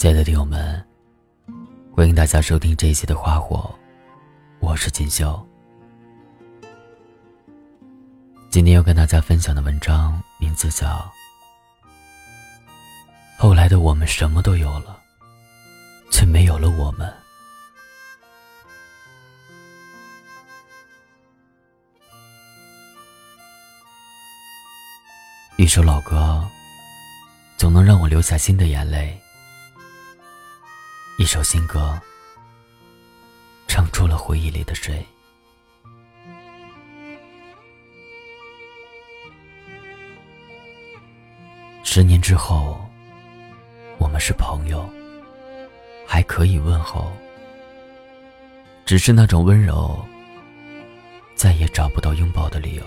亲爱的听友们，欢迎大家收听这一期的《花火》，我是锦绣。今天要跟大家分享的文章名字叫《后来的我们什么都有了，却没有了我们》。一首老歌，总能让我流下新的眼泪；一首新歌，唱出了回忆里的谁。十年之后，我们是朋友，还可以问候，只是那种温柔，再也找不到拥抱的理由。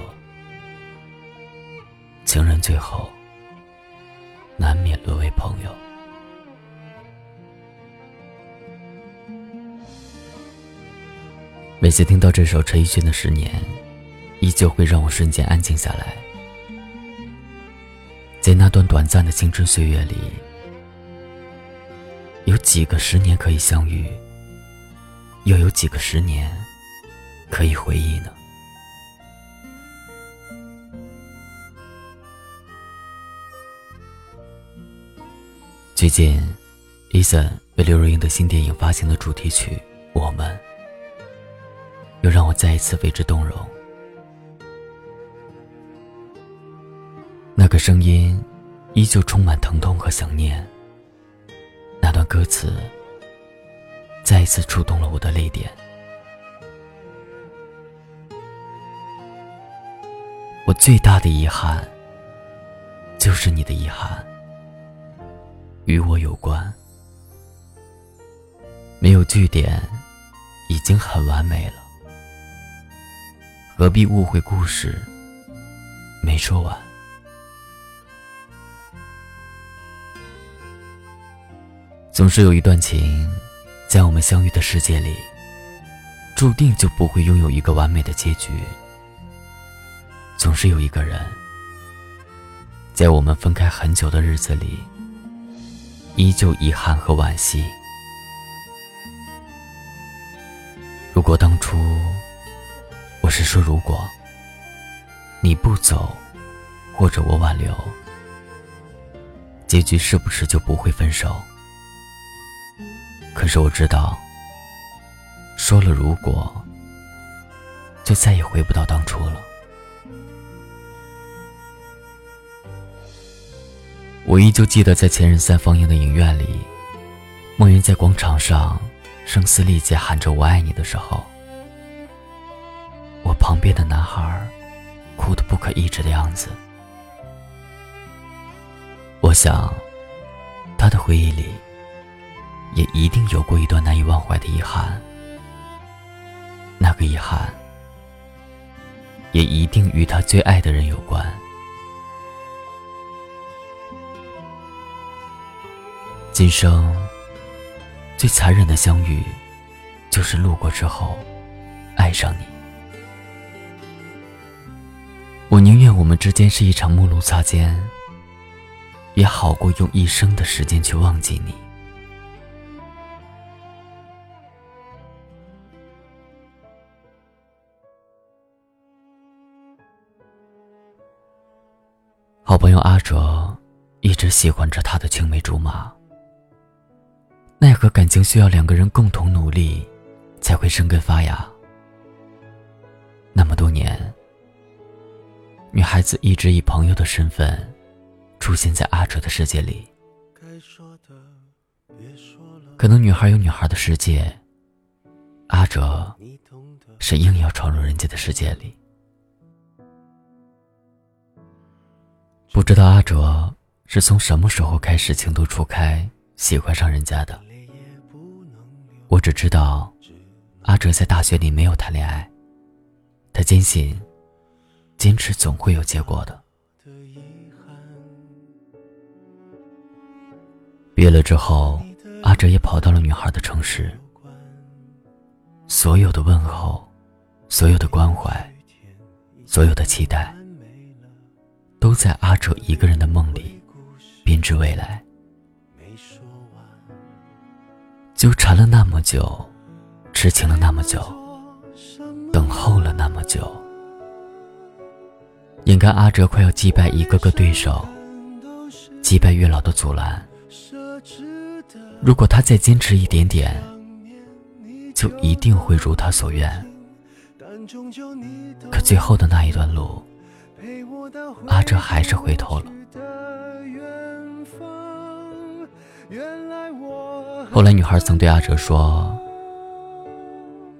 情人最后难免沦为朋友。每次听到这首陈奕迅的《十年》，依旧会让我瞬间安静下来。在那段短暂的青春岁月里，有几个十年可以相遇，又有几个十年可以回忆呢？最近，Eason 为刘若英的新电影发行的主题曲《我们》，又让我再一次为之动容。那个声音，依旧充满疼痛和想念。那段歌词，再一次触动了我的泪点。我最大的遗憾，就是你的遗憾。与我有关，没有句点，已经很完美了。何必误会故事没说完？总是有一段情，在我们相遇的世界里，注定就不会拥有一个完美的结局。总是有一个人，在我们分开很久的日子里。依旧遗憾和惋惜。如果当初，我是说如果，你不走，或者我挽留，结局是不是就不会分手？可是我知道，说了如果，就再也回不到当初了。我依旧记得，在《前任三》放映的影院里，梦云在广场上声嘶力竭喊着“我爱你”的时候，旁边的男孩哭得不可抑制的样子。我想，他的回忆里也一定有过一段难以忘怀的遗憾，那个遗憾也一定与他最爱的人有关。今生最残忍的相遇，就是路过之后爱上你。我宁愿我们之间是一场陌路擦肩，也好过用一生的时间去忘记你。好朋友阿哲一直喜欢着他的青梅竹马。奈何感情需要两个人共同努力，才会生根发芽。那么多年，女孩子一直以朋友的身份出现在阿哲的世界里。可能女孩有女孩的世界，阿哲是硬要闯入人家的世界里。不知道阿哲是从什么时候开始情窦初开，喜欢上人家的。我只知道，阿哲在大学里没有谈恋爱。他坚信，坚持总会有结果的。毕业了之后，阿哲也跑到了女孩的城市。所有的问候，所有的关怀，所有的期待，都在阿哲一个人的梦里编织未来。纠缠了那么久，痴情了那么久，等候了那么久，眼看阿哲快要击败一个个对手，击败月老的阻拦。如果他再坚持一点点，就一定会如他所愿。可最后的那一段路，阿哲还是回头了。后来，女孩曾对阿哲说：“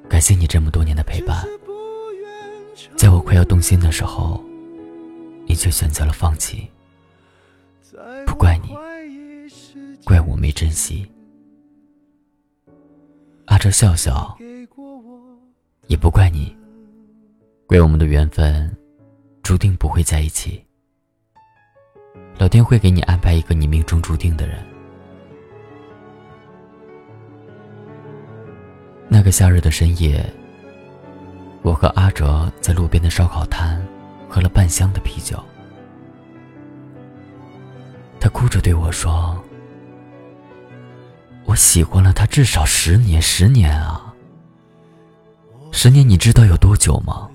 感谢你这么多年的陪伴，在我快要动心的时候，你却选择了放弃。不怪你，怪我没珍惜。”阿哲笑笑，也不怪你，怪我们的缘分注定不会在一起。老天会给你安排一个你命中注定的人。那个夏日的深夜，我和阿哲在路边的烧烤摊喝了半箱的啤酒，他哭着对我说。我喜欢了他至少十年，十年啊！十年，你知道有多久吗？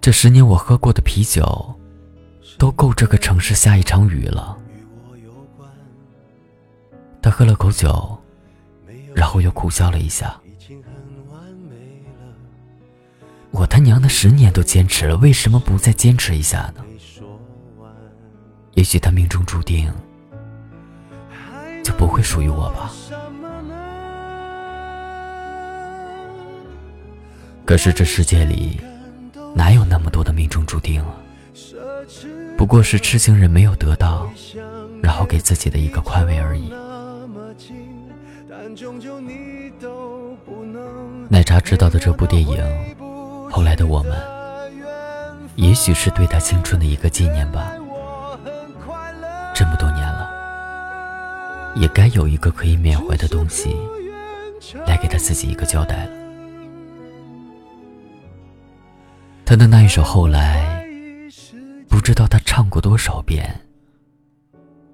这十年我喝过的啤酒，都够这个城市下一场雨了。他喝了口酒，然后又苦笑了一下。我他娘的十年都坚持了，为什么不再坚持一下呢？也许他命中注定。就不会属于我吧。可是这世界里哪有那么多的命中注定啊？不过是痴情人没有得到，然后给自己的一个宽慰而已。奶茶知道的这部电影，后来的我们，也许是对他青春的一个纪念吧。这么多年了。也该有一个可以缅怀的东西，来给他自己一个交代了。他的那一首《后来》，不知道他唱过多少遍，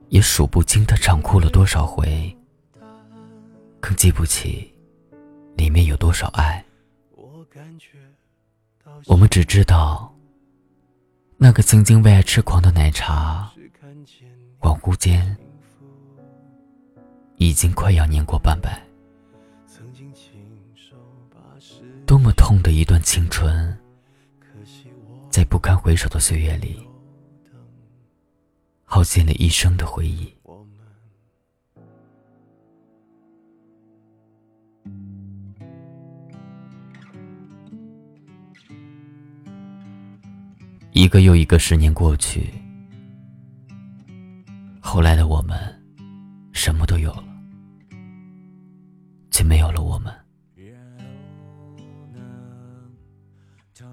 也数不清他唱哭了多少回，更记不起里面有多少爱。我们只知道，那个曾经为爱痴狂的奶茶，恍惚间。已经快要年过半百，多么痛的一段青春，在不堪回首的岁月里，耗尽了一生的回忆。一个又一个十年过去，后来的我们，什么都有了。却没有了我们。《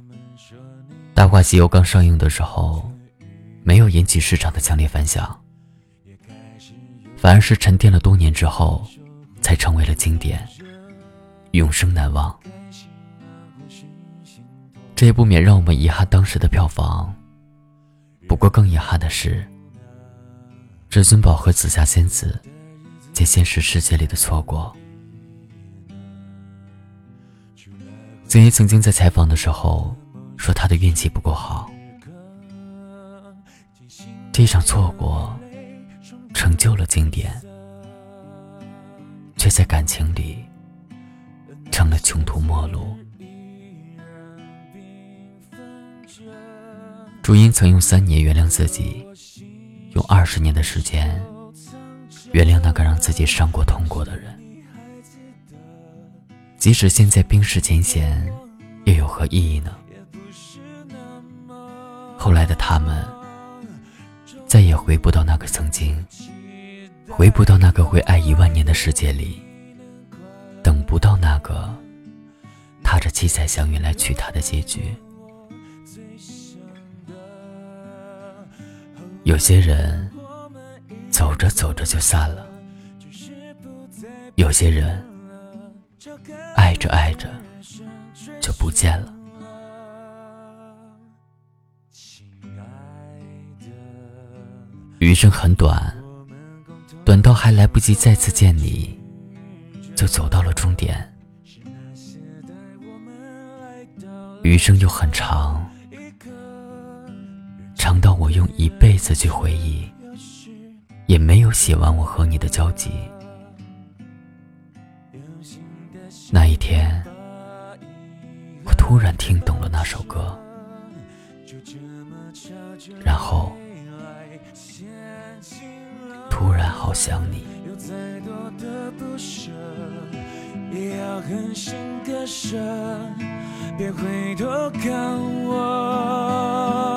大话西游》刚上映的时候，没有引起市场的强烈反响，反而是沉淀了多年之后，才成为了经典，永生难忘。这也不免让我们遗憾当时的票房。不过更遗憾的是，至尊宝和紫霞仙子在现实世界里的错过。曾毅曾经在采访的时候说，他的运气不够好，这场错过成就了经典，却在感情里成了穷途末路。朱茵曾用三年原谅自己，用二十年的时间原谅那个让自己伤过、痛过的人。即使现在冰释前嫌，又有何意义呢？后来的他们，再也回不到那个曾经，回不到那个会爱一万年的世界里，等不到那个踏着七彩祥云来娶她的结局。有些人走着走着就散了，有些人。爱着爱着就不见了。余生很短，短到还来不及再次见你，就走到了终点。余生又很长，长到我用一辈子去回忆，也没有写完我和你的交集。那一天，我突然听懂了那首歌，然后突然好想你。也要狠心割舍，别回头看我，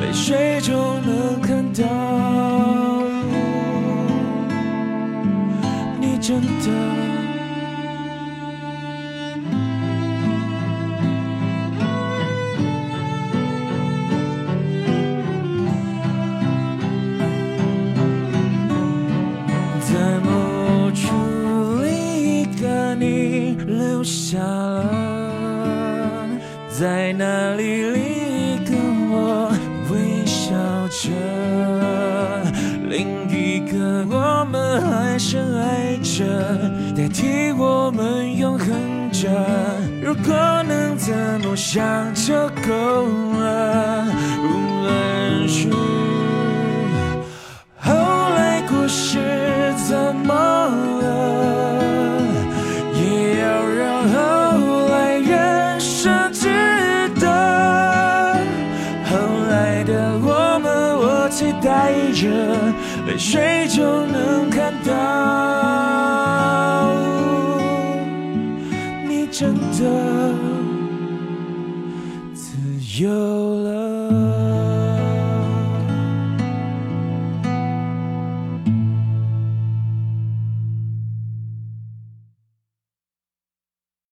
泪水就着，代替我们永恒着。如果能怎么想就够了，无论是后来故事怎么。期待着，泪水就能看到，你真的自由。